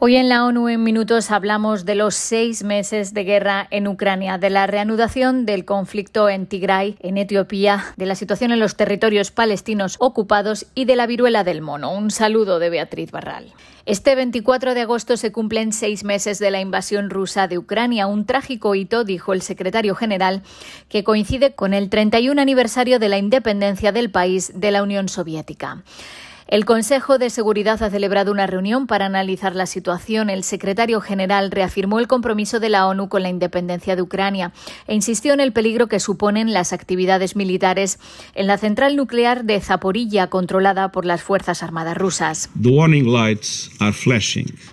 Hoy en la ONU en minutos hablamos de los seis meses de guerra en Ucrania, de la reanudación del conflicto en Tigray, en Etiopía, de la situación en los territorios palestinos ocupados y de la viruela del mono. Un saludo de Beatriz Barral. Este 24 de agosto se cumplen seis meses de la invasión rusa de Ucrania, un trágico hito, dijo el secretario general, que coincide con el 31 aniversario de la independencia del país de la Unión Soviética. El Consejo de Seguridad ha celebrado una reunión para analizar la situación. El secretario general reafirmó el compromiso de la ONU con la independencia de Ucrania e insistió en el peligro que suponen las actividades militares en la central nuclear de Zaporilla, controlada por las Fuerzas Armadas rusas.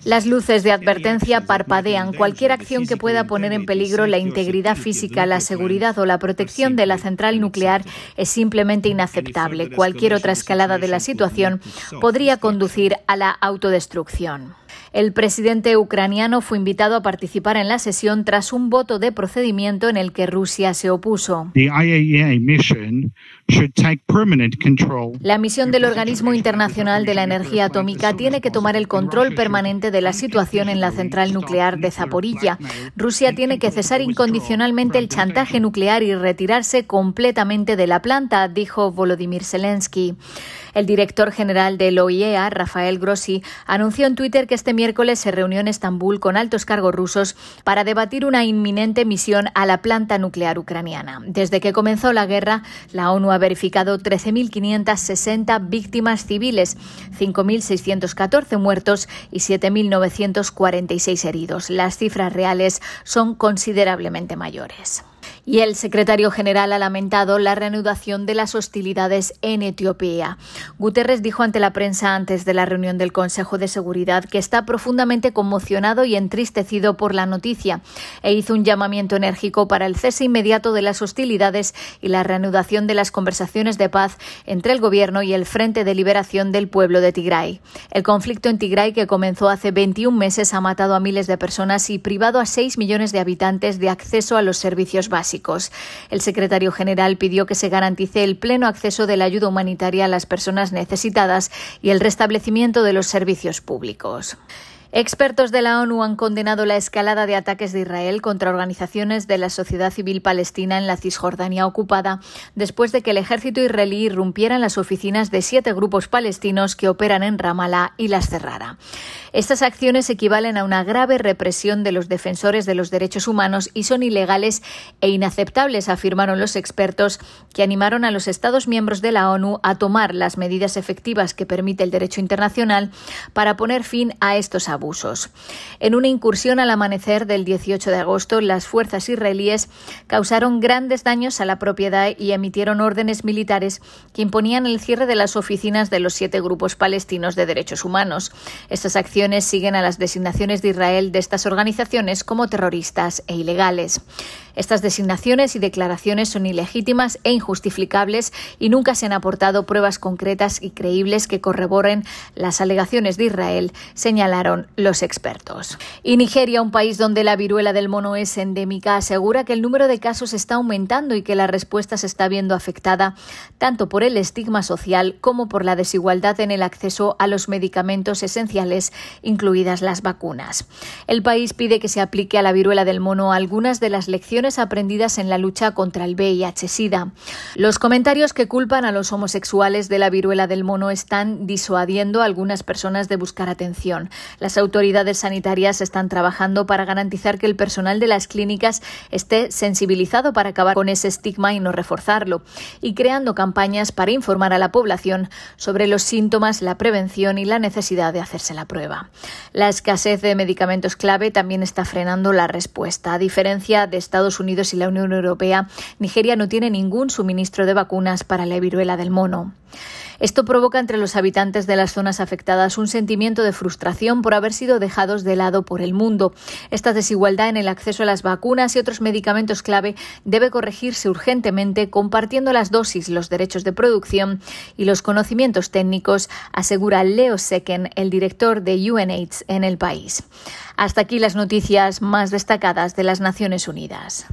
Las luces de advertencia parpadean. Cualquier acción que pueda poner en peligro la integridad física, la seguridad o la protección de la central nuclear es simplemente inaceptable. Cualquier otra escalada de la situación podría conducir a la autodestrucción. El presidente ucraniano fue invitado a participar en la sesión tras un voto de procedimiento en el que Rusia se opuso. La misión del Organismo Internacional de la Energía Atómica tiene que tomar el control permanente de la situación en la central nuclear de Zaporilla. Rusia tiene que cesar incondicionalmente el chantaje nuclear y retirarse completamente de la planta, dijo Volodymyr Zelensky. El director general del OIEA, Rafael Grossi, anunció en Twitter que este miércoles se reunió en Estambul con altos cargos rusos para debatir una inminente misión a la planta nuclear ucraniana. Desde que comenzó la guerra, la ONU ha verificado 13.560 víctimas civiles, 5.614 muertos y 7.946 heridos. Las cifras reales son considerablemente mayores. Y el secretario general ha lamentado la reanudación de las hostilidades en Etiopía. Guterres dijo ante la prensa antes de la reunión del Consejo de Seguridad que está profundamente conmocionado y entristecido por la noticia e hizo un llamamiento enérgico para el cese inmediato de las hostilidades y la reanudación de las conversaciones de paz entre el gobierno y el Frente de Liberación del Pueblo de Tigray. El conflicto en Tigray, que comenzó hace 21 meses, ha matado a miles de personas y privado a 6 millones de habitantes de acceso a los servicios básicos. El secretario general pidió que se garantice el pleno acceso de la ayuda humanitaria a las personas necesitadas y el restablecimiento de los servicios públicos. Expertos de la ONU han condenado la escalada de ataques de Israel contra organizaciones de la sociedad civil palestina en la Cisjordania ocupada después de que el ejército israelí irrumpiera en las oficinas de siete grupos palestinos que operan en Ramallah y las cerrara. Estas acciones equivalen a una grave represión de los defensores de los derechos humanos y son ilegales e inaceptables, afirmaron los expertos que animaron a los Estados miembros de la ONU a tomar las medidas efectivas que permite el derecho internacional para poner fin a estos abusos. En una incursión al amanecer del 18 de agosto, las fuerzas israelíes causaron grandes daños a la propiedad y emitieron órdenes militares que imponían el cierre de las oficinas de los siete grupos palestinos de derechos humanos. Estas acciones siguen a las designaciones de Israel de estas organizaciones como terroristas e ilegales. Estas designaciones y declaraciones son ilegítimas e injustificables y nunca se han aportado pruebas concretas y creíbles que corroboren las alegaciones de Israel, señalaron los expertos. Y Nigeria, un país donde la viruela del mono es endémica, asegura que el número de casos está aumentando y que la respuesta se está viendo afectada tanto por el estigma social como por la desigualdad en el acceso a los medicamentos esenciales, incluidas las vacunas. El país pide que se aplique a la viruela del mono algunas de las lecciones aprendidas en la lucha contra el VIH-Sida. Los comentarios que culpan a los homosexuales de la viruela del mono están disuadiendo a algunas personas de buscar atención. Las autoridades sanitarias están trabajando para garantizar que el personal de las clínicas esté sensibilizado para acabar con ese estigma y no reforzarlo, y creando campañas para informar a la población sobre los síntomas, la prevención y la necesidad de hacerse la prueba. La escasez de medicamentos clave también está frenando la respuesta. A diferencia de Unidos y la Unión Europea, Nigeria no tiene ningún suministro de vacunas para la viruela del mono. Esto provoca entre los habitantes de las zonas afectadas un sentimiento de frustración por haber sido dejados de lado por el mundo. Esta desigualdad en el acceso a las vacunas y otros medicamentos clave debe corregirse urgentemente compartiendo las dosis, los derechos de producción y los conocimientos técnicos, asegura Leo Seken, el director de UNAIDS en el país. Hasta aquí las noticias más destacadas de las Naciones Unidas.